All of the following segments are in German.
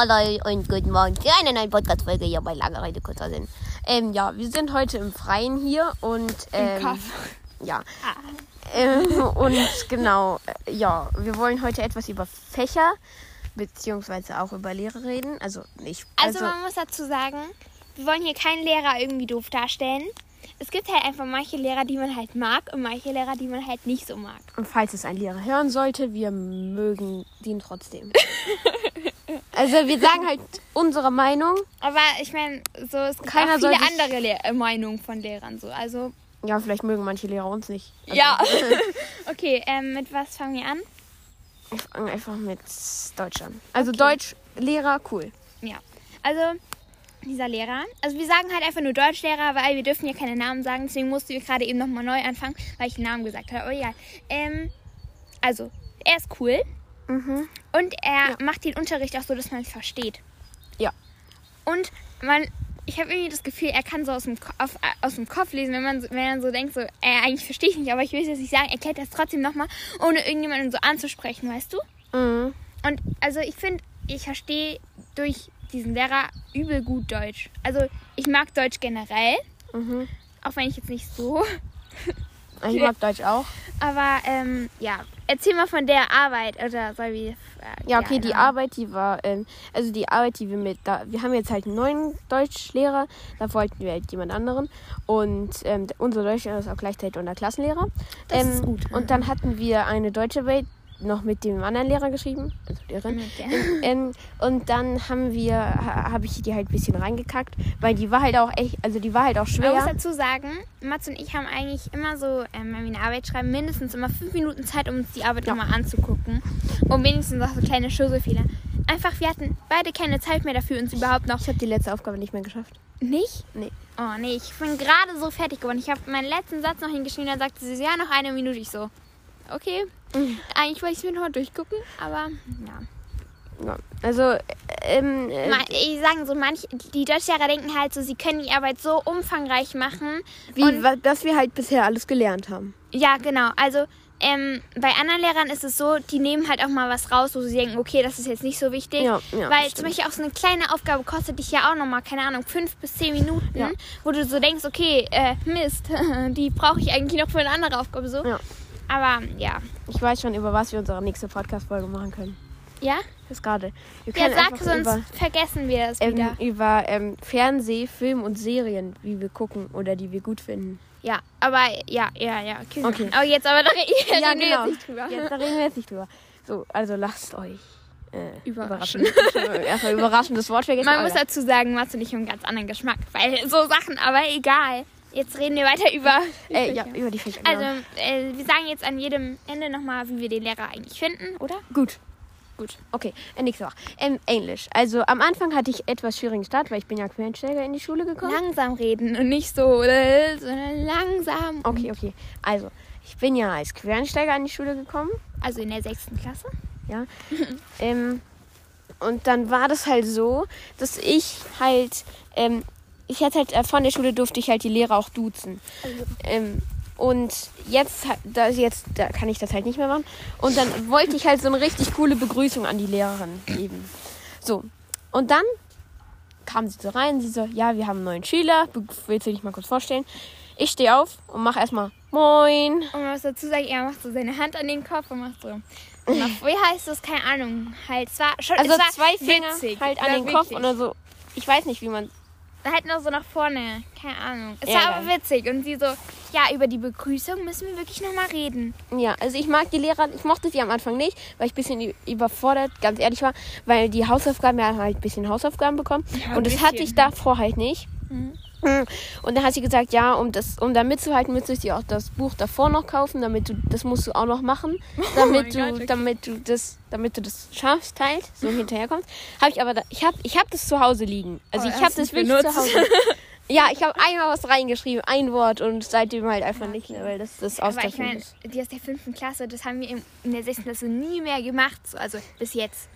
Hallo und guten Morgen zu einer neuen Podcast-Folge hier bei Lange Rede, kurzer Sinn. Ähm, ja, wir sind heute im Freien hier und. Ähm, Kaff. Ja. Ähm, und genau, äh, ja, wir wollen heute etwas über Fächer beziehungsweise auch über Lehre reden. Also nicht. Also, man muss dazu sagen, wir wollen hier keinen Lehrer irgendwie doof darstellen. Es gibt halt einfach manche Lehrer, die man halt mag und manche Lehrer, die man halt nicht so mag. Und falls es ein Lehrer hören sollte, wir mögen den trotzdem. also wir sagen halt unsere Meinung. Aber ich meine, so es gibt Keiner auch viele andere Le äh, Meinungen von Lehrern so. Also Ja, vielleicht mögen manche Lehrer uns nicht. Also, ja. okay, ähm, mit was fangen wir an? Wir fangen einfach mit Deutsch an. Also Deutsch, Lehrer, cool. Ja. Also dieser Lehrer, also wir sagen halt einfach nur Deutschlehrer, weil wir dürfen ja keine Namen sagen. Deswegen mussten wir gerade eben nochmal neu anfangen, weil ich den Namen gesagt habe. Aber ja. Ähm, also er ist cool Mhm. und er macht den Unterricht auch so, dass man es versteht. Ja. Und man, ich habe irgendwie das Gefühl, er kann so aus dem, auf, aus dem Kopf lesen, wenn man, so- wenn man so denkt, so, äh, eigentlich verstehe ich nicht, aber ich will es jetzt nicht sagen, erklärt das trotzdem nochmal, ohne irgendjemanden so anzusprechen, weißt du? Mhm. Und also ich finde, ich verstehe durch diesen Lehrer übel gut Deutsch. Also ich mag Deutsch generell, Mhm. auch wenn ich jetzt nicht so. Ich mag Deutsch auch. Aber ähm, ja, erzähl mal von der Arbeit oder soll wir. Äh, Ja, okay, die genau. Arbeit, die war, ähm, also die Arbeit, die wir mit, da, wir haben jetzt halt einen neuen Deutschlehrer, da wollten wir halt jemand anderen und ähm, unser Deutschlehrer ist auch gleichzeitig unser Klassenlehrer. Das ähm, ist gut. Und dann hatten wir eine deutsche Welt noch mit dem anderen Lehrer geschrieben, also Lehrerin. Ähm, und dann haben wir, ha, habe ich die halt ein bisschen reingekackt, weil die war halt auch echt, also die war halt auch Man muss schwer. dazu sagen, Mats und ich haben eigentlich immer so, ähm, wenn wir eine Arbeit schreiben, mindestens immer fünf Minuten Zeit, um uns die Arbeit Ja. nochmal anzugucken. Und wenigstens auch so kleine Schussefehler. Einfach, wir hatten beide keine Zeit mehr dafür, uns überhaupt noch Ich habe die letzte Aufgabe nicht mehr geschafft. Nicht? Nee. Oh nee, ich bin gerade so fertig geworden. Ich habe meinen letzten Satz noch hingeschrieben, dann sagte sie, ja, noch eine Minute. Ich so, okay. Eigentlich wollte ich mir noch mal durchgucken, aber ja. Ja. Also, ähm, äh, Ich sage so, manch, die Deutschlehrer denken halt so, sie können die Arbeit so umfangreich machen. wie, und- dass wir halt bisher alles gelernt haben. Ja, genau. Also ähm, bei anderen Lehrern ist es so, die nehmen halt auch mal was raus, wo sie denken, okay, das ist jetzt nicht so wichtig. Ja, ja, Weil stimmt. zum Beispiel auch so eine kleine Aufgabe kostet dich ja auch nochmal, keine Ahnung, fünf bis zehn Minuten, Ja. wo du so denkst, okay, äh, Mist, die brauche ich eigentlich noch für eine andere Aufgabe so. Ja. Aber ja. Ich weiß schon, über was wir unsere nächste Podcast-Folge machen können. Ja? Das gerade. Wir Ja, sag, sonst über, vergessen wir das wieder. ähm, über ähm, Fernseh, Film und Serien, wie wir gucken oder die wir gut finden. Ja, aber ja, ja, ja. Okay. Okay. Aber jetzt aber da wir Ja, reden wir genau. jetzt nicht drüber. Jetzt, da reden wir jetzt nicht drüber. So, also lasst euch äh, Überraschen. überraschen. Erstmal überraschendes Wort vergessen. Man muss dazu sagen, ich haben einen ganz anderen Geschmack. Weil so Sachen, aber egal. Jetzt reden wir weiter über. die äh, ja, über die Fächer. Also, genau. äh, wir sagen jetzt an jedem Ende nochmal, wie wir den Lehrer eigentlich finden, oder? gut. Gut. Okay, äh, nächste Woche. Ähm, Englisch. Also am Anfang hatte ich etwas schwierigen Start, weil ich bin ja Quereinsteiger in die Schule gekommen. Langsam reden und nicht so, äh, sondern langsam. Okay, okay. Also, ich bin ja als Quereinsteiger an die Schule gekommen. Also in der sechsten Klasse. Ja. ähm, und dann war das halt so, dass ich halt, ähm, ich hatte halt, äh, von der Schule durfte ich halt die Lehrer auch duzen. Ähm, und jetzt, da jetzt, da kann ich das halt nicht mehr machen. Und dann wollte ich halt so eine richtig coole Begrüßung an die Lehrerin geben. So. Und dann kam sie so rein, sie so, ja, wir haben einen neuen Schüler, willst du dich mal kurz vorstellen? Ich stehe auf und mache erstmal Moin. Und man muss dazu sagen, er macht so seine Hand an den Kopf und macht so. Auf, wie heißt das? Keine Ahnung. Halt, es war schon Also es war zwei Finger witzig. halt an den Kopf witzig. und dann so, ich weiß nicht, wie man Halt noch so nach vorne. Keine Ahnung. Es war aber witzig. Und sie so, ja, über die Begrüßung müssen wir wirklich nochmal reden. Ja, also ich mag die Lehrer, ich mochte sie am Anfang nicht, weil ich ein bisschen überfordert, ganz ehrlich war, weil die Hausaufgaben, wir haben halt ein bisschen Hausaufgaben bekommen Ja, und ein das hatte bisschen. ich davor halt nicht. Mhm. Und dann hat sie gesagt, ja, um das, um da mitzuhalten, müsstest du dir auch das Buch davor noch kaufen, damit du, das musst du auch noch machen, damit mein du, okay. damit du das, damit du das schaffst halt, so hinterherkommst. Habe ich aber, da, ich habe, ich habe das zu Hause liegen. Also Oh, ich habe das wirklich zu benutzt? Hause. Ja, ich habe einmal was reingeschrieben, ein Wort und seitdem halt einfach nicht mehr, weil das das Aber ich meine, die aus der fünften Klasse, das haben wir in, der sechsten Klasse nie mehr gemacht. So, also bis jetzt.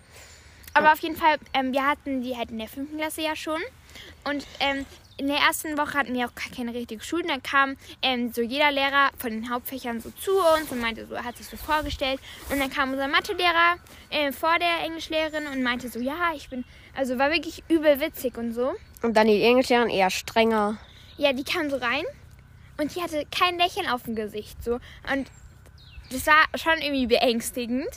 Aber Ja. auf jeden Fall, ähm, wir hatten die halt in der fünften Klasse ja schon. Und ähm, in der ersten Woche hatten wir auch gar keine richtige Schule. Dann kam ähm, so jeder Lehrer von den Hauptfächern so zu uns und meinte so, hat sich so vorgestellt. Und dann kam unser Mathelehrer äh, vor der Englischlehrerin und meinte so, ja, ich bin, also war wirklich übel witzig und so. Und dann die Englischlehrerin eher strenger. Ja, die kam so rein und die hatte kein Lächeln auf dem Gesicht so und das war schon irgendwie beängstigend.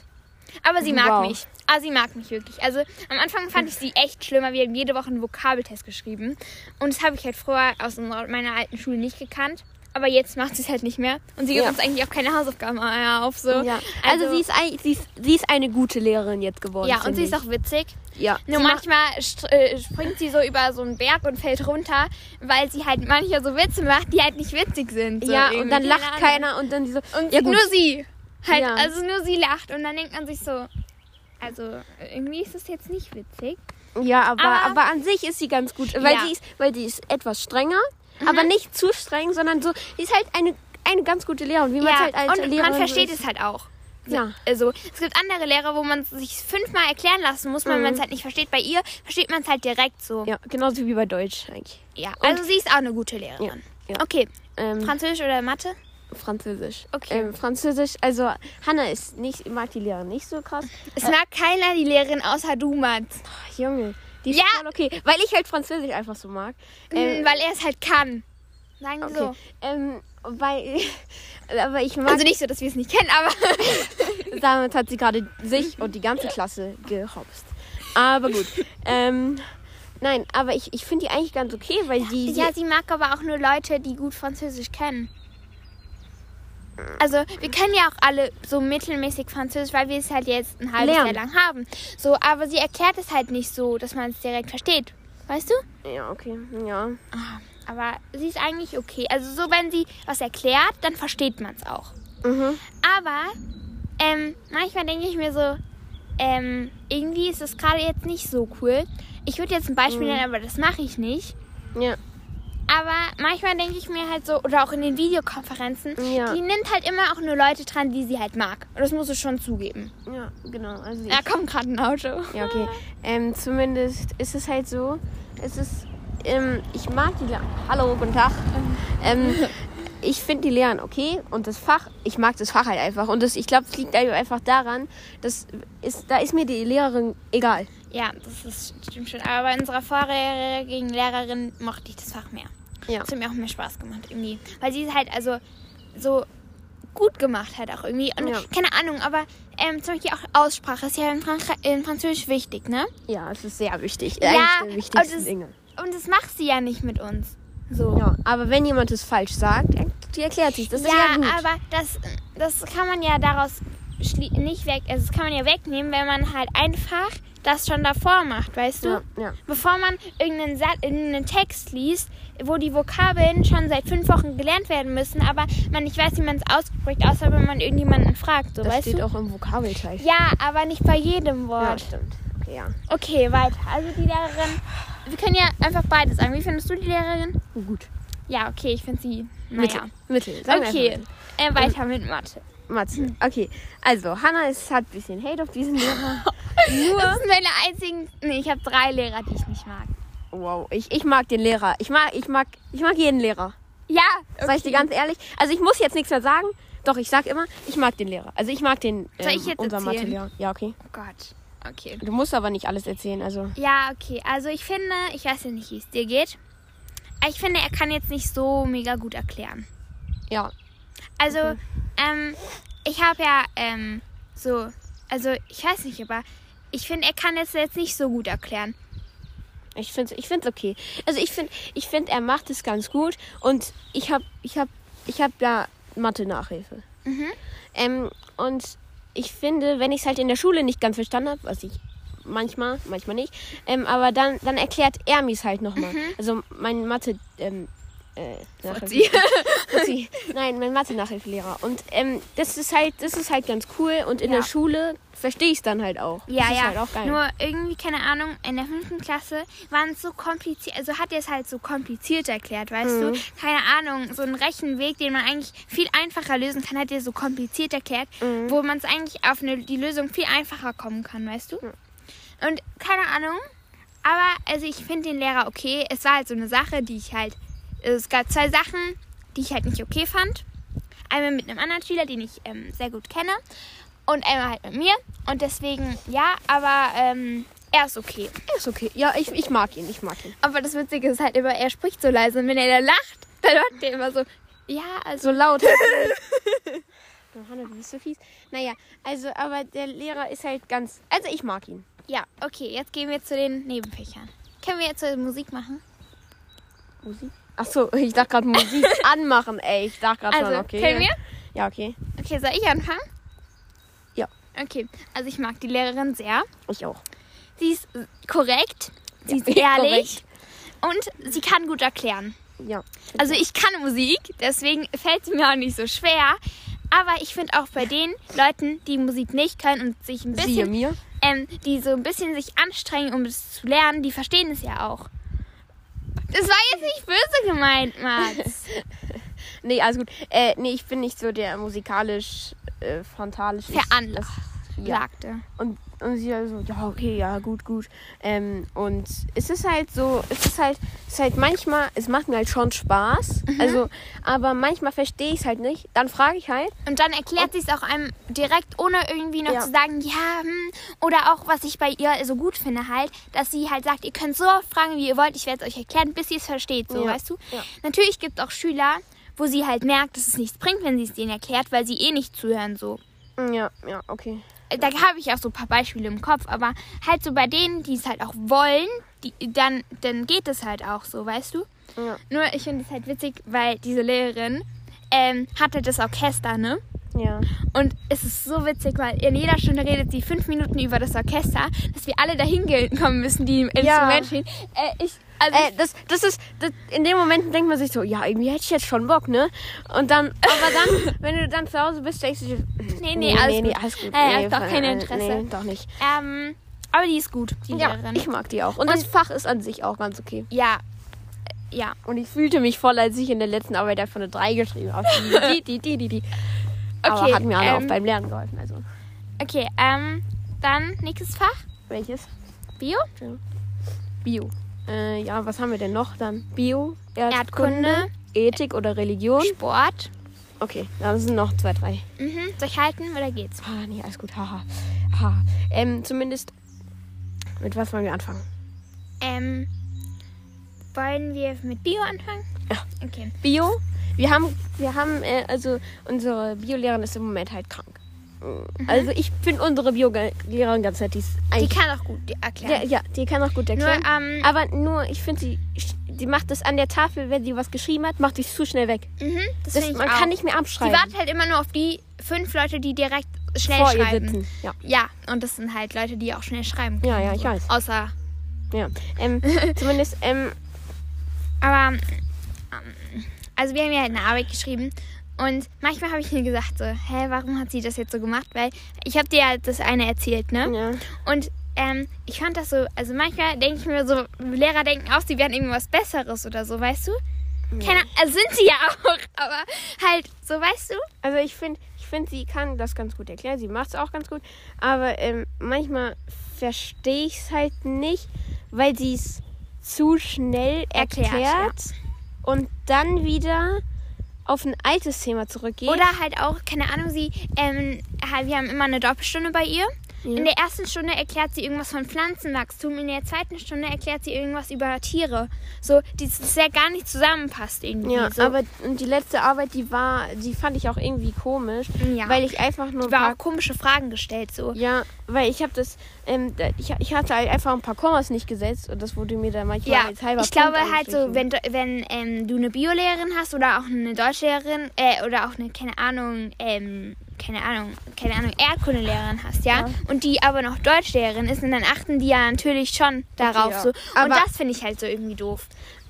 Aber sie mag Wow. mich. Ah, sie mag mich wirklich. Also am Anfang fand ich sie echt schlimmer. Wir haben jede Woche einen Vokabeltest geschrieben. Und das habe ich halt früher aus meiner alten Schule nicht gekannt. Aber jetzt macht sie es halt nicht mehr. Und sie gibt Ja. uns eigentlich auch keine Hausaufgaben mehr auf. So. Ja. Also, sie, ist, ein- sie, ist, sie ist eine gute Lehrerin jetzt geworden. Ja, und sie ist ich. auch witzig. Ja. Nur Sie manchmal äh, springt sie so über so einen Berg und fällt runter, weil sie halt manchmal so Witze macht, die halt nicht witzig sind. So Ja, und irgendwie. dann Keine lacht keiner und dann so. Und ja, gut. nur sie. Halt, Ja. also nur sie lacht. Und dann denkt man sich so, also irgendwie ist das jetzt nicht witzig. Ja, aber, Aber- aber an sich ist sie ganz gut, weil Ja. Mhm. sie ist, weil die ist etwas strenger, aber nicht zu streng, sondern so, die ist halt eine, eine ganz gute Lehrerin, wie man ja, halt als und Lehrerin man versteht so es halt auch. Ja. Also, es gibt andere Lehrer, wo man sich fünfmal erklären lassen muss, wenn Mhm. man es halt nicht versteht. Bei ihr versteht man es halt direkt so. Ja, genauso wie bei Deutsch eigentlich. Ja, also sie ist auch eine gute Lehrerin. Ja, ja. Okay, Ähm, Französisch oder Mathe? Französisch. Okay. Ähm, Französisch, also Hannah ist nicht, mag die Lehrerin nicht so krass. Es mag keiner die Lehrerin außer du, Mats. Ach, Junge, die ist Ja. voll okay, weil ich halt Französisch einfach so mag. Ähm, Mm, weil er es halt kann. Sagen okay. so. Ähm, weil, aber ich mag, Also nicht so, dass wir es nicht kennen, aber. damit hat sie gerade sich und die ganze Klasse gehopst. Aber gut. ähm, nein, aber ich, ich finde die eigentlich ganz okay, weil die, Ja, sie mag aber auch nur Leute, die gut Französisch kennen. Also, wir können ja auch alle so mittelmäßig Französisch, weil wir es halt jetzt ein halbes Lernen. Jahr lang haben. So, aber sie erklärt es halt nicht so, dass man es direkt versteht. Weißt du? ja, okay, ja. Ah, Aber sie ist eigentlich okay. Also, so, wenn sie was erklärt, dann versteht man es auch. Mhm. Aber ähm, manchmal denke ich mir so, ähm, irgendwie ist es gerade jetzt nicht so cool. Ich würde jetzt ein Beispiel nennen, aber das mache ich nicht. Ja, Aber manchmal denke ich mir halt so, oder auch in den Videokonferenzen, Ja. die nimmt halt immer auch nur Leute dran, die sie halt mag. Und das musst du schon zugeben. ja, genau. Also ich, Da kommt gerade ein Auto. Ja, okay. Ähm, zumindest ist es halt so, es ist, ähm, ich mag die Lehrer. Hallo, guten Tag. Ähm, ich finde die Lehren okay und das Fach, ich mag das Fach halt einfach. Und das, ich glaube, es liegt einfach daran, dass ist, da ist mir die Lehrerin egal. Ja, das ist, stimmt schon. Aber bei unserer vorherigen Lehrerin mochte ich das Fach mehr. Ja. Das hat mir auch mehr Spaß gemacht irgendwie. Weil sie es halt also so gut gemacht hat auch irgendwie. Und Ja. keine Ahnung, aber ähm, zum Beispiel auch Aussprache ist ja in, Frank in Französisch wichtig, ne? Ja, es ist sehr wichtig. Ja, Eigentlich der wichtigsten Dinge. Und das macht sie ja nicht mit uns. So. Ja, aber wenn jemand es falsch sagt, die erklärt sich. Das ist ja gut. aber das, das kann man ja daraus nicht weg, also das kann man ja wegnehmen, wenn man halt einfach das schon davor macht, weißt du? ja, ja. Bevor man irgendeinen, Satz, irgendeinen Text liest, wo die Vokabeln schon seit fünf Wochen gelernt werden müssen, aber man nicht weiß, wie man es ausspricht, außer wenn man irgendjemanden fragt, so Das weißt steht du? auch im Vokabelteil. Ja, aber nicht bei jedem Ja, Wort. stimmt. Okay, ja. Okay, weiter. Also die Lehrerin, wir können ja einfach beides sagen. Wie findest du die Lehrerin? Gut. Ja, okay, ich finde sie, Mittel. naja. Mittel. Sagen wir Okay, äh, weiter mit Mathe. Mathe. Okay, also Hannah ist, hat ein bisschen Hate auf diesen Lehrer. Nur? Das sind meine einzigen. Nee, ich habe drei Lehrer, die ich nicht mag. Wow, ich, ich mag den Lehrer. Ich mag, ich mag, ich mag jeden Lehrer. Ja, Sag ich dir ganz ehrlich. Also ich muss jetzt nichts mehr sagen. Doch, ich sag immer, ich mag den Lehrer. Also ich mag den Soll ähm, ich jetzt unser? Mathelehrer. Ja, okay. Oh Gott. Okay. Du musst aber nicht alles erzählen. Also Ja, okay. Also ich finde, ich weiß ja nicht, wie es dir geht. Ich finde, er kann jetzt nicht so mega gut erklären. ja, Also, ähm, ich habe ja, ähm, so, also ich weiß nicht, aber ich finde, er kann es jetzt nicht so gut erklären. ich finde, ich find's okay. Also ich finde, ich finde, er macht es ganz gut. Und ich habe, ich habe, ich habe ja Mathe-Nachhilfe. Mhm. Ähm, und ich finde, wenn ich es halt in der Schule nicht ganz verstanden habe, was ich manchmal, manchmal nicht, ähm, aber dann, dann erklärt er mir es halt nochmal. Mhm. Also mein Mathe, ähm, äh, Fotzi. Fotzi. Nein, mein Mathe-Nachhilfelehrer. Und ähm, das ist halt, das ist halt ganz cool. Und in Ja. der Schule verstehe ich es dann halt auch. Ja, das ja. halt auch geil. Nur irgendwie, keine Ahnung, in der fünften Klasse waren es so kompliziert, also hat er es halt so kompliziert erklärt, weißt Mhm. du? Keine Ahnung, so einen Rechenweg, den man eigentlich viel einfacher lösen kann, hat er so kompliziert erklärt, Mhm. wo man es eigentlich auf eine, die Lösung viel einfacher kommen kann, weißt du? Und keine Ahnung, aber also ich finde den Lehrer okay. Es war halt so eine Sache, die ich halt. Es gab zwei Sachen, die ich halt nicht okay fand. Einmal mit einem anderen Schüler, den ich ähm, sehr gut kenne. Und einmal halt mit mir. Und deswegen, ja, aber ähm, er ist okay. Ist okay. Ja, ich, ich mag ihn, ich mag ihn. Aber das Witzige ist halt immer, er spricht so leise. Und wenn er da lacht, dann macht er immer so, ja, also So laut. Oh, Hanna, du bist so fies. Naja, also, aber der Lehrer ist halt ganz. Also, ich mag ihn. Ja, okay, jetzt gehen wir zu den Nebenfächern. Können wir jetzt Musik machen? Musik? Achso, ich dachte gerade Musik anmachen, ey. Ich dachte gerade Also, schon, okay. können wir? Ja, okay. Okay, soll ich anfangen? Ja. Okay, also ich mag die Lehrerin sehr. Ich auch. Sie ist korrekt, sie ist Ja, ehrlich und sie kann gut erklären. Ja. Also ich kann Musik, deswegen fällt es mir auch nicht so schwer. Aber ich finde auch bei den Leuten, die Musik nicht können und sich ein bisschen, mir. ähm, die so ein bisschen sich anstrengen, um es zu lernen, die verstehen es ja auch. Das war jetzt nicht böse gemeint, Mats. Nee, alles gut. Äh, nee, ich bin nicht so der musikalisch äh, frontalisch. Veranlagt. Ja. Sagte. Und, und sie also, ja, okay, ja, gut, gut. Ähm, und es ist halt so, es ist halt, es ist halt manchmal, es macht mir halt schon Spaß. Mhm. Also, aber manchmal verstehe ich es halt nicht. Dann frage ich halt. Und dann erklärt sie es auch einem direkt, ohne irgendwie noch Ja. zu sagen, ja, hm. oder auch, was ich bei ihr so gut finde halt, dass sie halt sagt, ihr könnt so oft fragen, wie ihr wollt, ich werde es euch erklären, bis ihr es versteht, so, Ja. weißt du? Ja. Natürlich gibt es auch Schüler, wo sie halt merkt, dass es nichts bringt, wenn sie es denen erklärt, weil sie eh nicht zuhören, so. Ja, ja, okay. Da habe ich auch so ein paar Beispiele im Kopf, aber halt so bei denen, die es halt auch wollen, die, dann, dann geht es halt auch so, weißt du? Ja. Nur ich finde es halt witzig, weil diese Lehrerin ähm, hatte das Orchester, ne? Ja. Und es ist so witzig, weil in jeder Stunde redet sie fünf Minuten über das Orchester, dass wir alle dahin kommen müssen, die im Ja. Instrument stehen. Äh, ich, also Äh, das, das ist, das, in dem Moment denkt man sich so, ja, irgendwie hätte ich jetzt schon Bock, ne? Und dann, aber dann, wenn du dann zu Hause bist, denkst du dir, Nee, nee, alles nee, nee, gut. alles gut. Äh, nee, doch kein äh, Interesse. Nee, doch nicht. ähm, aber die ist gut, die Ja, Lehrerin. ich mag die auch. Und, das Fach ist an sich auch ganz okay. ja, ja. Und ich fühlte mich voll, als ich in der letzten Arbeit einfach eine 3 geschrieben habe. Die, die, die, die, die. Aber Okay, hat mir alle auch ähm, beim Lernen geholfen. Also, Okay, ähm, dann nächstes Fach, welches? Bio, Bio. Äh, ja, was haben wir denn noch dann? Bio, Erdkunde, Ethik oder Religion? Sport. Okay, da sind noch zwei, drei. Mhm. Soll ich halten oder geht's? Ah, nee, alles gut. Haha. Ha. Ähm, zumindest. Mit was wollen wir anfangen? Ähm, wollen wir mit Bio anfangen? Ja. Okay. Bio. Wir haben, wir haben, äh, also unsere Biolehrerin ist im Moment halt krank. Also ich finde unsere Biolehrerin ganz nett. Die, ist Die kann auch gut erklären. ja, ja, die kann auch gut Nur, erklären. ähm, Aber nur, ich finde sie, die macht das an der Tafel, wenn sie was geschrieben hat, macht es zu schnell weg. mhm, das, Das, man auch. kann nicht mehr Sie abschreiben. wartet halt immer nur auf die fünf Leute, die direkt schnell vor ihr schreiben. sitzen. Ja, Ja, und das sind halt Leute, die auch schnell schreiben können. Ja, ja, ich weiß. Außer, ja. Ähm, zumindest, ähm, aber, ähm, also wir haben ja halt eine Arbeit geschrieben und manchmal habe ich mir gesagt so, hä, warum hat sie das jetzt so gemacht? Weil ich habe dir ja das eine erzählt, ne? ja. Und ähm, ich fand das so, also manchmal denke ich mir so, Lehrer denken auch, sie werden irgendwas Besseres oder so, weißt du? Keine, also sind sie ja auch, aber halt, so weißt du? Also ich finde, ich finde, sie kann das ganz gut erklären. Sie macht es auch ganz gut. Aber ähm, manchmal verstehe ich es halt nicht, weil sie es zu schnell erklärt, Erklärt, und dann wieder auf ein altes Thema zurückgeht. Oder halt auch, keine Ahnung, sie, ähm, wir haben immer eine Doppelstunde bei ihr. In der ersten Stunde erklärt sie irgendwas von Pflanzenwachstum, in der zweiten Stunde erklärt sie irgendwas über Tiere. So, das ja gar nicht zusammenpasst irgendwie. ja, so. aber und die letzte Arbeit, die war, die fand ich auch irgendwie komisch, Ja. weil ich einfach nur ein war paar, auch komische Fragen gestellt, so. ja, weil ich habe das, ähm, ich, ich hatte halt einfach ein paar Kommas nicht gesetzt und das wurde mir dann manchmal Ja, als halber ich glaube Punkt halt so, wenn, wenn ähm, du eine Biolehrerin hast oder auch eine Deutschlehrerin äh, oder auch eine, keine Ahnung, ähm, keine Ahnung, keine Ahnung, Erdkundelehrerin hast, ja? Ja. Und die aber noch Deutschlehrerin ist, und dann achten die ja natürlich schon darauf ja. so. Und Aber- das finde ich halt so irgendwie doof.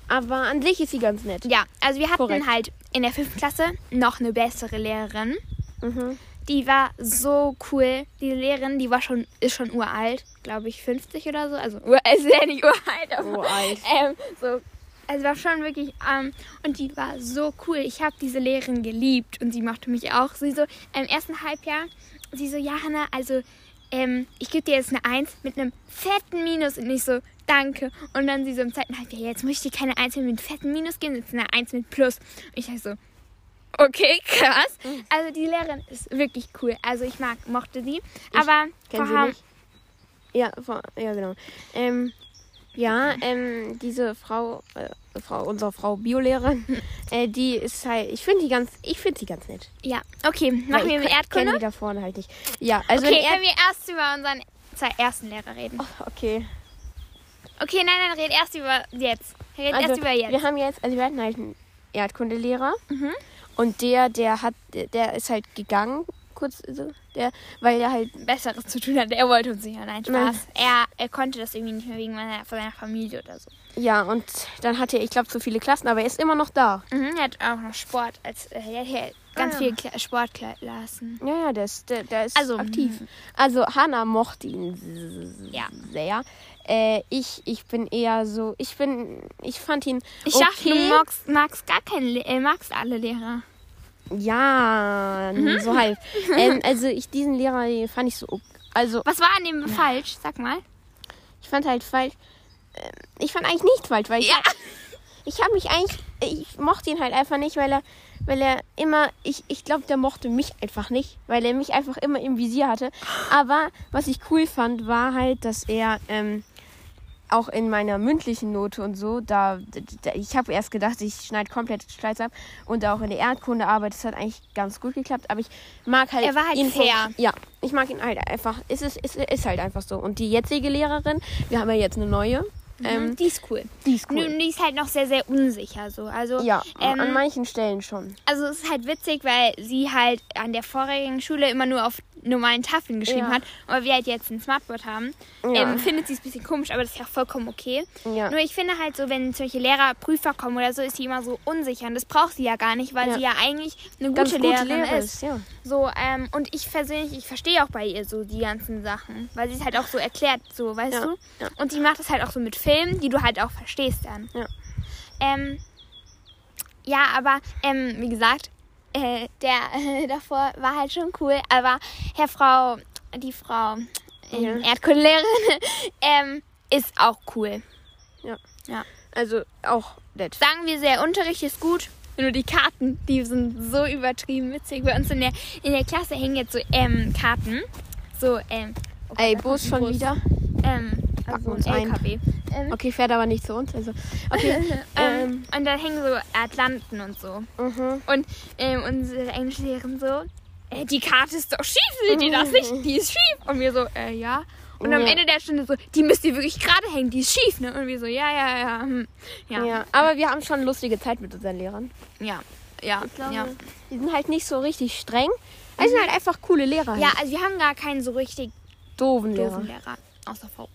Aber an sich ist sie ganz nett. Ja, also wir hatten Korrekt. halt in der fünften Klasse noch eine bessere Lehrerin. Mhm. Die war so cool. Die Lehrerin, die war schon, ist schon uralt, glaube ich, 50 oder so. Also, ist ja nicht uralt, aber Uralt. ähm, so. Also war schon wirklich, ähm, und die war so cool. Ich habe diese Lehrerin geliebt und sie mochte mich auch. Sie so, im ersten Halbjahr, sie so, ja, Hannah, also ähm, ich gebe dir jetzt eine 1 mit einem fetten Minus. Und ich so, danke. Und dann sie so im zweiten Halbjahr, jetzt muss ich dir keine 1 mit einem fetten Minus geben, jetzt eine 1 mit Plus. Und ich sag so, okay, krass. Also die Lehrerin ist wirklich cool. Also ich mag, mochte sie. Aber vorher- nicht? Ja, vor, ja genau. Ähm, ja, ähm, diese Frau, äh, Frau, unsere Frau Biolehrerin, äh, die ist halt, ich finde die ganz, ich finde sie ganz nett. Ja, okay, machen wir ich mit Erdkunde. die da vorne halt nicht. Ja, also Okay, können wir erst über unseren zwei ersten Lehrer reden. okay. Okay, nein, nein, red erst über jetzt. Red Also, erst über jetzt. wir haben jetzt, also wir hatten halt einen Erdkundelehrer Mhm. und der, der hat, der ist halt gegangen, kurz so, der, weil er halt, Besseres zu tun hat. Er wollte uns nicht mehr. Nein, Spaß. Nein. Er, er konnte das irgendwie nicht mehr wegen meiner, von seiner Familie oder so. ja, und dann hatte er, ich glaube, zu viele Klassen, aber er ist immer noch da. Mhm, er hat auch noch Sport. Als, äh, er hat ganz Ah. viele Kla Sportklassen. Ja, ja, der ist, der, der ist Also, aktiv. Also Hannah mochte ihn Ja. sehr. Äh, ich, ich bin eher so, ich bin, ich fand ihn Ich okay. dachte, du magst, magst gar keinen, äh, magst alle Lehrer. Ja, Mhm. so halb. ähm, also ich diesen Lehrer den fand ich so, also Was war an dem falsch? Sag mal. ich fand halt falsch. ähm, Ich fand eigentlich nicht falsch, weil ich, Ja. ich habe mich eigentlich, ich mochte ihn halt einfach nicht, weil er, weil er immer, ich, ich glaube, der mochte mich einfach nicht, weil er mich einfach immer im Visier hatte. Aber was ich cool fand, war halt, dass er ähm, auch in meiner mündlichen Note und so, da, da ich habe erst gedacht, ich schneide komplett Schleiz ab und auch in der Erdkundearbeit, das hat eigentlich ganz gut geklappt, aber ich mag halt Er war halt ihn fair. ja, ich mag ihn halt einfach, es ist, es ist halt einfach so. Und die jetzige Lehrerin, wir haben ja jetzt eine neue, ähm, die ist cool. die ist cool. die ist halt noch sehr, sehr unsicher so. Also, Ja, ähm, an manchen Stellen schon. also es ist halt witzig, weil sie halt an der vorigen Schule immer nur auf normalen Tafeln geschrieben Ja. hat. Aber wir halt jetzt ein Smartboard haben, Ja. ähm, findet sie es ein bisschen komisch, aber das ist ja auch vollkommen okay. Ja. Nur ich finde halt so, wenn solche Lehrer Prüfer kommen oder so, ist sie immer so unsicher. Und das braucht sie ja gar nicht, weil sie ja eigentlich eine gute, gute Lehrerin Lehre ist. ist, ja. So, ähm, und ich persönlich, ich verstehe auch bei ihr so die ganzen Sachen, weil sie es halt auch so erklärt, so, weißt du? Und sie macht es halt auch so mit Filmen, die du halt auch verstehst dann. Ja. Ähm, ja, aber, ähm, wie gesagt, äh, der äh, davor war halt schon cool, aber Herr Frau, die Frau ähm, Ja. Erdkundelehrerin, ähm, ist auch cool. Also auch nett. Sagen wir, der Unterricht ist gut. Nur die Karten, die sind so übertrieben witzig. Bei uns in der, in der Klasse hängen jetzt so ähm, Karten. So, ähm, oh Gott, Ey, Bus schon wieder. Ähm, Packen also uns ein ein. LKW. Ähm, Okay, fährt aber nicht zu uns. Also, okay. ähm, und da hängen so Atlanten und so. mhm. Und ähm, unsere Englischlehrerin so, äh, die Karte ist doch schief, seht ihr das nicht? Die ist schief. Und wir so, äh, ja. Und am Ja. Ende der Stunde so, die müsst ihr wirklich gerade hängen, die ist schief, ne? Und wir so, ja, ja, ja. hm. Ja, ja. Aber wir haben schon lustige Zeit mit unseren Lehrern. ja, ja. Glaube, ja. die sind halt nicht so richtig streng. Es sind halt einfach coole Lehrer. Ja, halt. also wir haben gar keinen so richtig doofen Lehrer. doofen Lehrer. Außer Frau.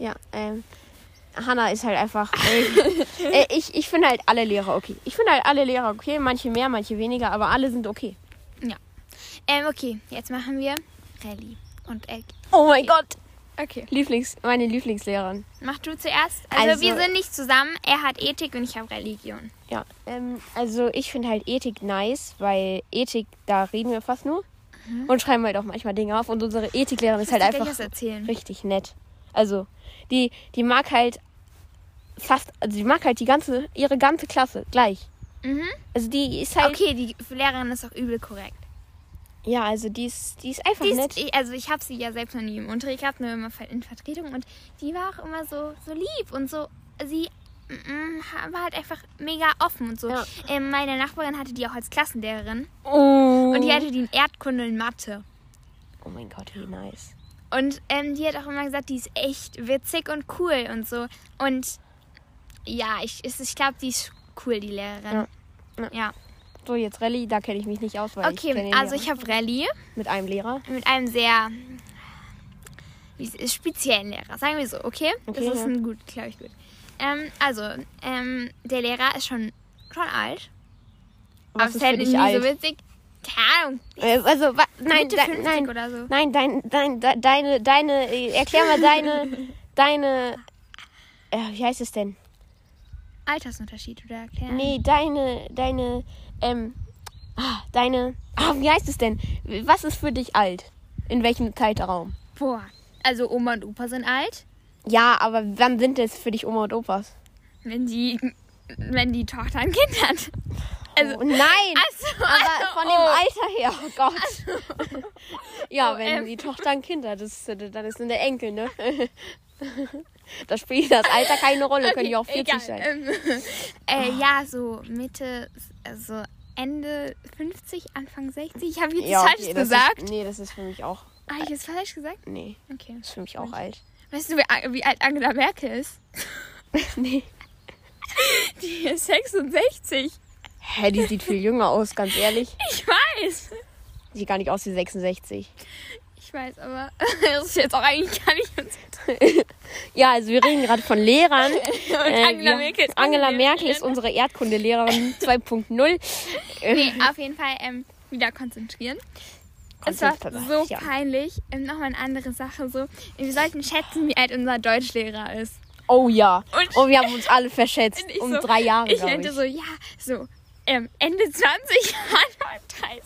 Ja, ähm. Hannah ist halt einfach. Äh, äh, ich ich finde halt alle Lehrer okay. Ich finde halt alle Lehrer okay. Manche mehr, manche weniger, aber alle sind okay. Ähm, okay, jetzt machen wir Rallye und Egg. Oh mein Gott! Okay. Lieblings, meine Lieblingslehrerin. Mach du zuerst. Also, Also- wir sind nicht zusammen. Er hat Ethik und ich habe Religion. Ja, ähm, also ich finde halt Ethik nice, weil Ethik, da reden wir fast nur und schreiben halt auch manchmal Dinge auf und unsere Ethiklehrerin ist halt einfach erzählen. richtig nett. Also, die, die mag halt fast, also die mag halt die ganze, ihre ganze Klasse gleich. Mhm. Also die ist halt, Okay, die Lehrerin ist auch übel korrekt. ja, also die ist, die ist einfach Die nett. ist, ich- also ich habe sie ja selbst noch nie im Unterricht gehabt, nur immer in Vertretung und die war auch immer so, so lieb und so, sie mm, war halt einfach mega offen und so. Ja. Ähm, meine Nachbarin hatte die auch als Klassenlehrerin Oh. und die hatte die in Erdkunde und Mathe. oh mein Gott, wie nice. Und ähm, die hat auch immer gesagt, die ist echt witzig und cool und so. Und ja, ich, ich glaube, die ist cool, die Lehrerin. Ja. Ja. So, jetzt Rallye, da kenne ich mich nicht aus, weil ich Okay, also Lehrer. ich habe Rallye mit einem Lehrer. mit einem sehr ist, speziellen Lehrer. Sagen wir so, okay? Okay, das ist ja. ein gut, glaube ich, gut. Ähm, also, ähm, der Lehrer ist schon, schon alt. Was aber ist es hätte dich nie alt? so witzig. Keine Ahnung. Äh, Also, wa, nein, Mitte de, 50 nein, oder so. nein, dein, dein, de, deine, deine, äh, erklär mal deine, deine, äh, wie heißt es denn? Altersunterschied oder erklären? Nee, deine, deine, ähm, ah, deine, ah, wie heißt es denn? Was ist für dich alt? In welchem Zeitraum? Boah. Also Oma und Opa sind alt. Ja, aber wann sind es für dich Oma und Opas? Wenn die, wenn die Tochter ein Kind hat. Also, oh, nein! Achso, aber also, von oh. dem Alter her, oh Gott. ja, Oh, wenn ähm. die Tochter ein Kind hat, das ist, dann ist es der Enkel, ne? da spielt das Alter keine Rolle, können die auch 40 Egal, sein. Ähm, äh, ja, so Mitte, also Ende 50, Anfang 60. Ich habe jetzt ja, Falsches okay, gesagt. Ist, nee, das ist für mich auch. Habe ich jetzt falsch gesagt? Nee, Okay. das ist für mich auch alt. Weißt du, wie, wie alt Angela Merkel ist? nee. Die ist 66. Hä, die sieht viel jünger aus, ganz ehrlich. Ich weiß. Sieht gar nicht aus wie 66. Ich weiß, aber das ist jetzt auch eigentlich gar nicht uns. Ja, also wir reden gerade von Lehrern. Und Äh, Angela Merkel ist Angela unsere Merkel ist unsere Erdkundelehrerin 2.0. Äh, Nee, auf jeden Fall ähm, wieder konzentrieren. Es war so ja. peinlich. Ähm, Nochmal eine andere Sache. So, wir sollten schätzen, wie alt unser Deutschlehrer ist. Oh ja. Und- Und wir haben uns alle verschätzt. Um so- drei Jahre, Ich meinte so, ja, so ähm, Ende 20, Anfang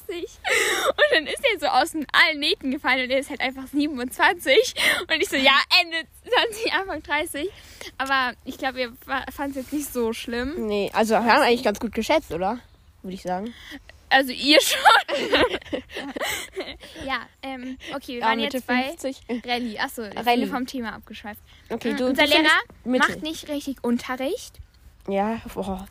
30. Und dann ist er so aus den allen Nähten gefallen und er ist halt einfach 27. Und ich so, ja, Ende 20, Anfang 30. Aber ich glaube, ihr fand es jetzt nicht so schlimm. Nee, also wir haben eigentlich ganz gut geschätzt, oder? Würde ich sagen. Also ihr schon. ja, ähm, okay, wir Ja, waren Mitte jetzt bei 50. Rallye. Achso, Rallye. vom Thema abgeschweift. Okay, Mm, du, Unser du Lehrer macht nicht richtig Unterricht. Ja, boah.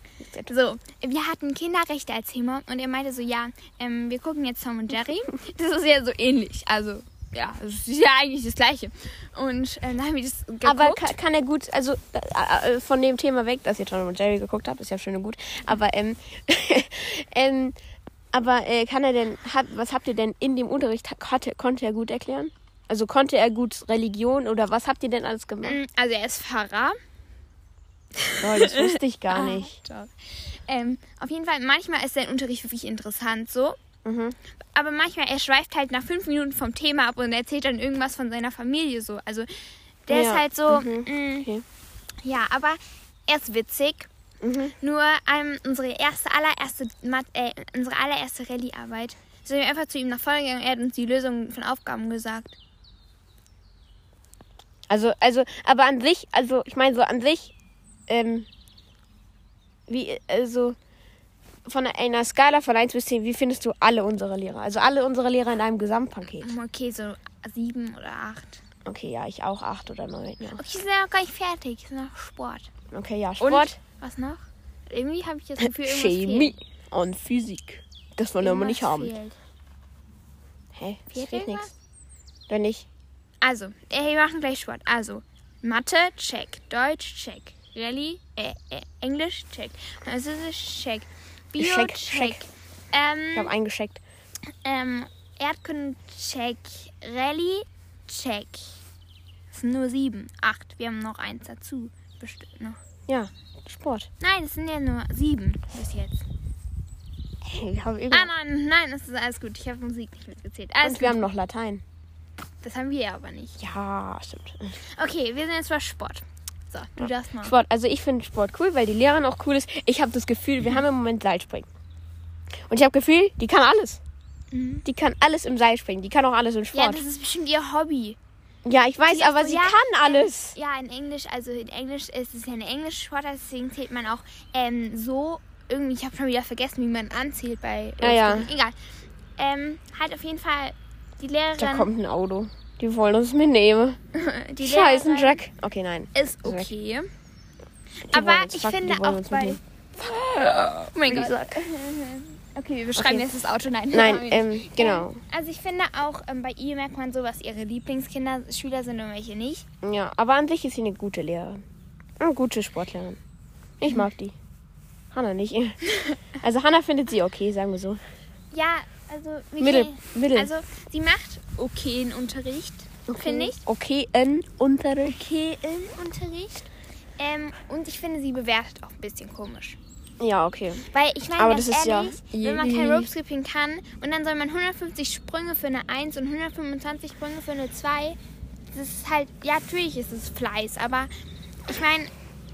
So, wir hatten Kinderrechte als Thema und er meinte so, ja, ähm, wir gucken jetzt Tom und Jerry. Das ist ja so ähnlich. Also, ja, es ist ja eigentlich das Gleiche. Und ähm, dann haben wir das geguckt. Aber kann, kann er gut, also äh, äh, von dem Thema weg, dass ihr Tom und Jerry geguckt habt, ist ja schön und gut. Aber ähm, ähm aber äh, kann er denn, hat, was habt ihr denn in dem Unterricht, hatte, konnte er gut erklären? Also konnte er gut Religion oder was habt ihr denn alles gemacht? Mm, also er ist Pfarrer. Oh, das wusste ich gar Ah, nicht. Ähm, auf jeden Fall, manchmal ist sein Unterricht wirklich interessant so. Mhm. Aber manchmal, er schweift halt nach fünf Minuten vom Thema ab und erzählt dann irgendwas von seiner Familie so. Also der ist Ja, halt so, mhm, mm, okay. ja, aber er ist witzig. Mhm. Nur ähm, unsere erste, allererste, Mat äh, unsere allererste Rallye-Arbeit sind wir einfach zu ihm nach vorne gegangen. Er hat uns die Lösung von Aufgaben gesagt. Also, also, aber an sich, also ich meine so an sich, ähm, wie, also von einer Skala von 1 bis 10, wie findest du alle unsere Lehrer? Also alle unsere Lehrer in einem Gesamtpaket. Okay, so sieben oder acht. Okay, ja, ich auch 8 oder 9, ja. Okay, sind ja noch gar nicht fertig. Sind noch Sport. Okay, ja, Und Sport, was noch? Irgendwie habe ich das Gefühl, irgendwas Chemie fehlt. und Physik. Das wollen wir aber nicht haben. Fehlt. Hä? Fehlt nichts. Wenn nicht. Also, wir machen gleich Sport. Also, Mathe, check. Deutsch, check. Rallye, äh, äh, Englisch, check. Französisch, check. Bio, Check, check. check. Ich habe Ähm, eingeschickt. ähm, Erdkunde, check. Rallye, check. Es sind nur sieben. Acht. Wir haben noch eins dazu. Bestimmt noch. Ja, Sport. Nein, es sind ja nur sieben bis jetzt. Hey, wir haben Ah, über nein, nein, das ist alles gut. Ich habe Musik nicht mitgezählt. Alles und wir gut. haben noch Latein. Das haben wir aber nicht. Ja, stimmt. Okay, wir sind jetzt bei Sport. So, du darfst mal. Sport, also ich finde Sport cool, weil die Lehrerin auch cool ist. Ich habe das Gefühl, wir haben im Moment Seilspringen. Und ich habe Gefühl, die kann alles. Mhm. Die kann alles im Seil springen. Die kann auch alles im Ja, Sport. das ist bestimmt ihr Hobby. Ja, ich weiß, Ja, aber so, sie ja, kann alles. Ja, in Englisch, also in Englisch ist es ja eine englische Sportart, deswegen zählt man auch ähm, so irgendwie, ich habe schon wieder vergessen, wie man anzählt bei. Ja, ja. Egal. Ähm, halt auf jeden Fall die Da Lehrerin. kommt ein Auto. Die wollen uns mitnehmen. die Scheiße, ein Lehrerin Jack. Okay, nein. ist okay. Die Aber ich fucken, finde auch uns bei. Oh mein Wie Gott. gesagt. Okay, wir beschreiben Okay. jetzt das Auto. Nein, Nein, ähm, genau. Also ich finde auch, ähm, bei ihr merkt man so, was ihre Lieblingskinder, Schüler sind und welche nicht. Ja, aber an sich ist sie eine gute Lehrerin. Eine gute Sportlehrerin. Ich mag die. Hanna nicht. Also Hanna findet sie okay, sagen wir so. Ja, also Mittel, mittel. Also sie macht okayen Unterricht, finde ich. Okay, in Unterricht. Okayen Unterricht. Ähm, und ich finde, sie bewertet auch ein bisschen komisch. Ja, okay. Weil ich meine, Aber das ist ja- ehrlich, wenn man kein Rope Skipping kann und dann soll man 150 Sprünge für eine 1 und 125 Sprünge für eine 2, das ist halt, ja, natürlich ist es Fleiß, aber ich meine,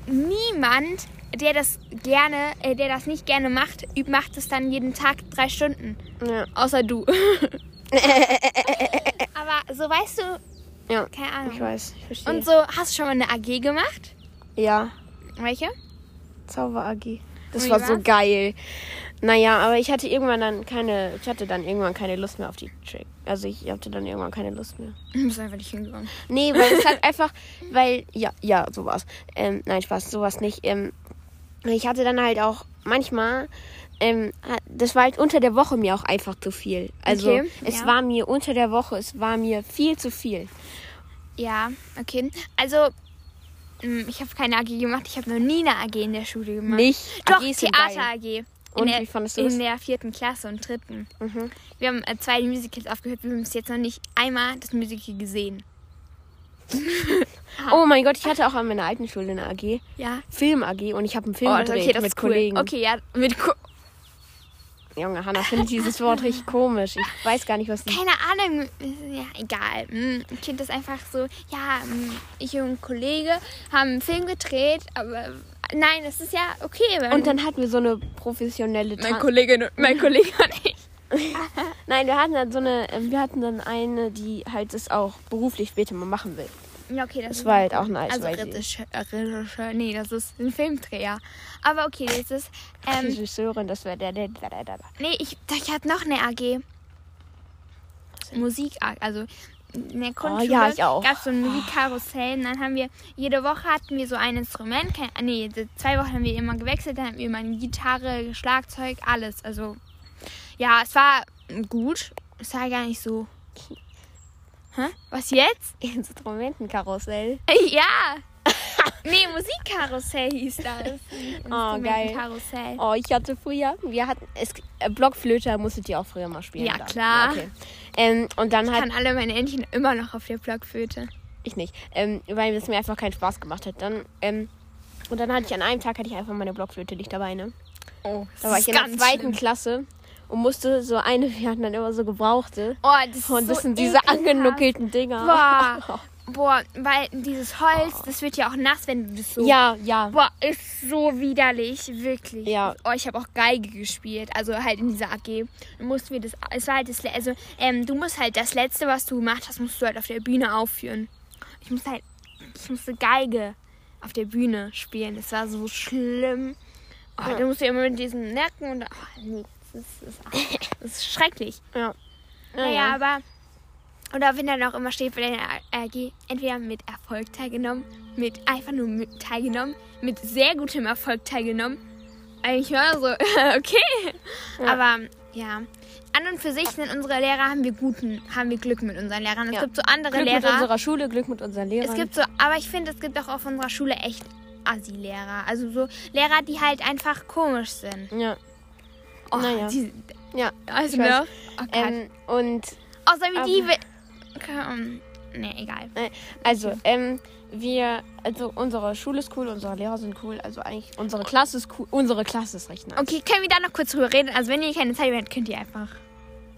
niemand, der das gerne, äh, der das nicht gerne macht, macht es dann jeden Tag drei Stunden. Ja. Außer du. aber so weißt du, Ja, Keine Ahnung. ich weiß. Ich verstehe. Und so, hast du schon mal eine AG gemacht? Ja, Welche? Zauber AG. Das Wie war so war's? geil. Naja, aber ich hatte irgendwann dann keine, ich hatte dann irgendwann keine Lust mehr auf die Trick. Also ich hatte dann irgendwann keine Lust mehr. Du bist einfach nicht hingegangen. Nee, weil es halt einfach, weil, ja, ja, sowas. Ähm, nein, Spaß, sowas nicht. Ähm, ich hatte dann halt auch manchmal, ähm, das war halt unter der Woche mir auch einfach zu viel. Also Okay, es ja. war mir unter der Woche, es war mir viel zu viel. Ja, okay. Also, mm, ich habe keine AG gemacht. Ich habe noch nie eine AG in der Schule gemacht. Nicht. Doch, AGs sind Theater geil. AG. Und in der, wie fandest du In das? der vierten Klasse und dritten. Mhm. Wir haben äh, zwei Musicals aufgehört. Wir haben bis jetzt noch nicht einmal das Musical gesehen. Oh mein Gott, ich hatte auch an meiner alten Schule eine AG. Ja. Film AG und ich habe einen Film Oh, gedreht okay, das mit ist cool. Kollegen. Okay, ja, mit Ko Junge, Hannah findet dieses Wort richtig komisch. Ich weiß gar nicht, was die. Keine Ahnung. Ja, egal. Mm, Ein Kind ist einfach so, ja, mm, ich und ein Kollege haben einen Film gedreht, aber nein, das ist ja okay. Und dann hatten wir so eine professionelle mein Tan- Kollege, mein Kollege und ich. Nein, wir hatten dann so eine, ähm, wir hatten dann eine, die halt das auch beruflich später mal machen will. Ja, okay, das Das war halt auch nice, Also Regisseur, äh, nee, das ist ein Filmdreher. Aber okay, das ist, ähm, Regisseurin, das wäre der, der, der, der, der. nee, ich, ich hatte noch eine AG. Musik, also in der Grundschule Oh, ja, ich auch. gab es so ein Musikkarussell und dann haben wir, jede Woche hatten wir so ein Instrument, kein, nee, zwei Wochen haben wir immer gewechselt, dann hatten wir immer eine Gitarre, Schlagzeug, alles, also ja, es war gut, es war gar nicht so, hä, was jetzt? Instrumentenkarussell. Ja. Nee, Musikkarussell hieß das. Oh, geil. Karussell. Oh, ich hatte früher, wir hatten, es, äh, Blockflöte musstet ihr auch früher mal spielen. Ja, oder? klar. Okay. Ähm, und dann Ich hat, kann alle meine Entchen immer noch auf der Blockflöte. ich nicht, ähm, weil es mir einfach keinen Spaß gemacht hat. Dann, ähm, und dann hatte ich an einem Tag hatte ich einfach meine Blockflöte nicht dabei, ne? Oh, Da war ich in der zweiten Klasse und musste so eine, wir hatten dann immer so gebrauchte. Oh, das Und das so sind diese angenuckelten Dinger. Boah. Boah, weil dieses Holz, das wird ja auch nass, wenn du das so. Ja, ja. Boah, ist so widerlich, wirklich. Ja. Oh, ich habe auch Geige gespielt, also halt in dieser AG. Du musst mir das, es war halt das, also ähm, du musst halt das letzte, was du gemacht hast, musst du halt auf der Bühne aufführen. Ich musste halt, ich musste Geige auf der Bühne spielen. Das war so schlimm. Oh, Ja. Du musst ja immer mit diesem Nacken und, oh, nee, das ist, ist, das ist schrecklich. Ja. Naja, aber. Oder wenn dann auch immer steht bei der AG, entweder mit Erfolg teilgenommen, mit einfach nur mit teilgenommen, mit sehr gutem Erfolg teilgenommen. Eigentlich war so, okay. Ja. Aber ja. An und für sich sind unsere Lehrer, haben wir guten, haben wir Glück mit unseren Lehrern. Es Ja. gibt so andere Glück mit Lehrer. unserer Schule, Glück mit unseren Lehrern. Es gibt so, aber ich finde, es gibt auch auf unserer Schule echt Assi-Lehrer. Also so Lehrer, die halt einfach komisch sind. ja, Oh, Naja. die, ja. also, ne? Oh Gott. Ähm, und Außer wie die. wi- Komm. Nee, egal. also, ähm, wir, also unsere Schule ist cool, unsere Lehrer sind cool, also eigentlich unsere Klasse ist cool, unsere Klasse ist recht nice. Okay, können wir da noch kurz drüber reden? Also wenn ihr keine Zeit habt, könnt ihr einfach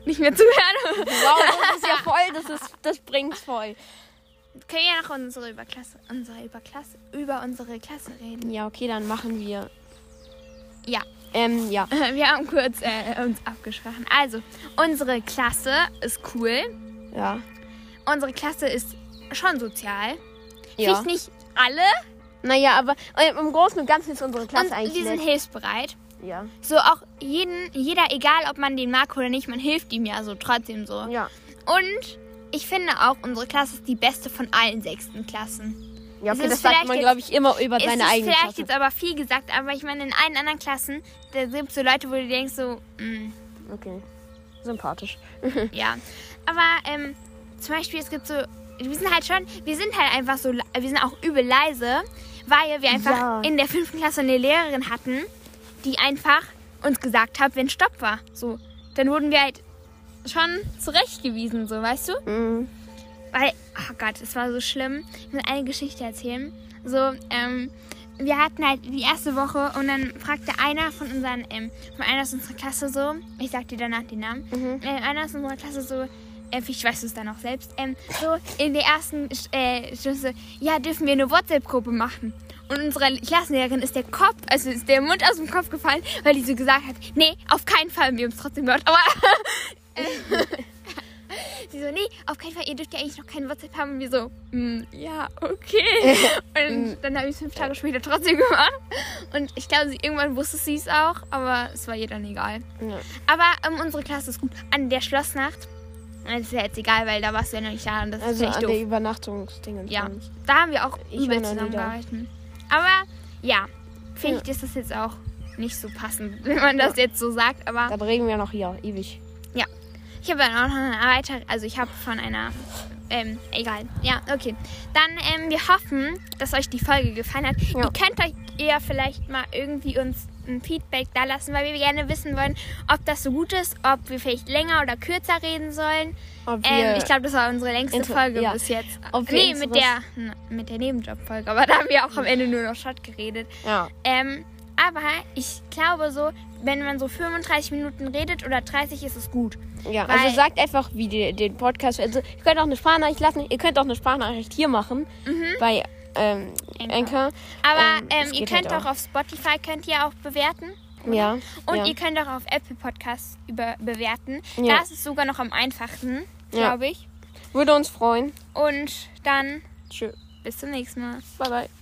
nicht mehr zuhören. Wow, das ist ja voll, das ist, das bringt's voll. können wir noch unsere über Klasse, unsere über Klasse, über unsere Klasse reden? Ja, okay, dann machen wir, Ja, ähm, ja. wir haben kurz äh, uns abgesprochen. Also, unsere Klasse ist cool. Ja. Unsere Klasse ist schon sozial. Ja. Vielleicht nicht alle. Naja, aber äh, im Großen und Ganzen ist unsere Klasse und eigentlich die sind nett. hilfsbereit. Ja. So auch jeden, jeder, egal ob man den mag oder nicht, man hilft ihm ja so trotzdem so. Ja. Und ich finde auch, unsere Klasse ist die beste von allen sechsten Klassen. Ja, okay, ist das sagt vielleicht man, glaube ich, immer über Es seine ist eigene vielleicht Klasse. jetzt aber viel gesagt, aber ich meine, in allen anderen Klassen, da gibt es so Leute, wo du denkst so, mm, Okay. Sympathisch. ja. Aber ähm, zum Beispiel, es gibt so, wir sind halt schon, wir sind halt einfach so, wir sind auch übel leise, weil wir einfach Ja. in der fünften Klasse eine Lehrerin hatten, die einfach uns gesagt hat, wenn Stopp war. So, dann wurden wir halt schon zurechtgewiesen, so, weißt du? Mhm. Weil, oh Gott, es war so schlimm. Ich muss eine Geschichte erzählen. So, ähm, wir hatten halt die erste Woche und dann fragte einer von unseren, ähm, von einer aus unserer Klasse so, ich sag dir danach den Namen, Mhm. äh, einer aus unserer Klasse so, äh, ich weiß es dann auch selbst, ähm, so in der ersten äh, Stunde, ja, dürfen wir eine WhatsApp-Gruppe machen. Und unsere Klassenlehrerin ist der Kopf, also ist der Mund aus dem Kopf gefallen, weil die so gesagt hat, nee, auf keinen Fall, wir haben es trotzdem gehört, aber sie so, nee, auf keinen Fall, ihr dürft ja eigentlich noch kein WhatsApp haben. Und wir so, "Mm, ja, okay. und dann habe ich es fünf Tage später trotzdem gemacht. Und ich glaube, sie, irgendwann wusste sie es auch, aber es war ihr dann egal. Ja. Aber ähm, unsere Klasse ist gut. An der Schlossnacht, das ist ja jetzt egal, weil da warst du ja noch nicht da und das Also ist echt an doof. der Übernachtungsdinge. Ja, da haben wir auch Ich übel zusammengehalten. Aber ja, vielleicht ist das jetzt auch nicht so passend, wenn man das jetzt so sagt. Aber Da reden wir noch hier, ewig. ja, ich habe dann auch noch eine weitere, also ich habe von einer, ähm, egal. Ja, okay. Dann, ähm, wir hoffen, dass euch die Folge gefallen hat. Ja. Ihr könnt euch eher vielleicht mal irgendwie uns ein Feedback da lassen, weil wir gerne wissen wollen, ob das so gut ist, ob wir vielleicht länger oder kürzer reden sollen. Ähm, ich glaube, das war unsere längste Inter- Folge ja. bis jetzt. Ob nee, mit der, mit der Nebenjobfolge. Aber da haben wir auch am Ende nur noch Shot geredet. Ja. Ähm, aber ich glaube so, wenn man so 35 Minuten redet oder 30, ist es gut. Ja, Weil- also sagt einfach, wie die, den Podcast. Also, ihr könnt auch eine Sprachnachricht lassen. Ihr könnt auch eine Sprachnachricht hier machen. Bei ähm, Anchor. Aber Ähm, ähm, das ihr könnt halt auch auf Spotify könnt ihr auch bewerten. Ja. Und ja. ihr könnt auch auf Apple Podcasts über bewerten. Ja. Da ist sogar noch am einfachsten, Ja. glaube ich. Würde uns freuen. Und dann Tschö. bis zum nächsten Mal. Bye, bye.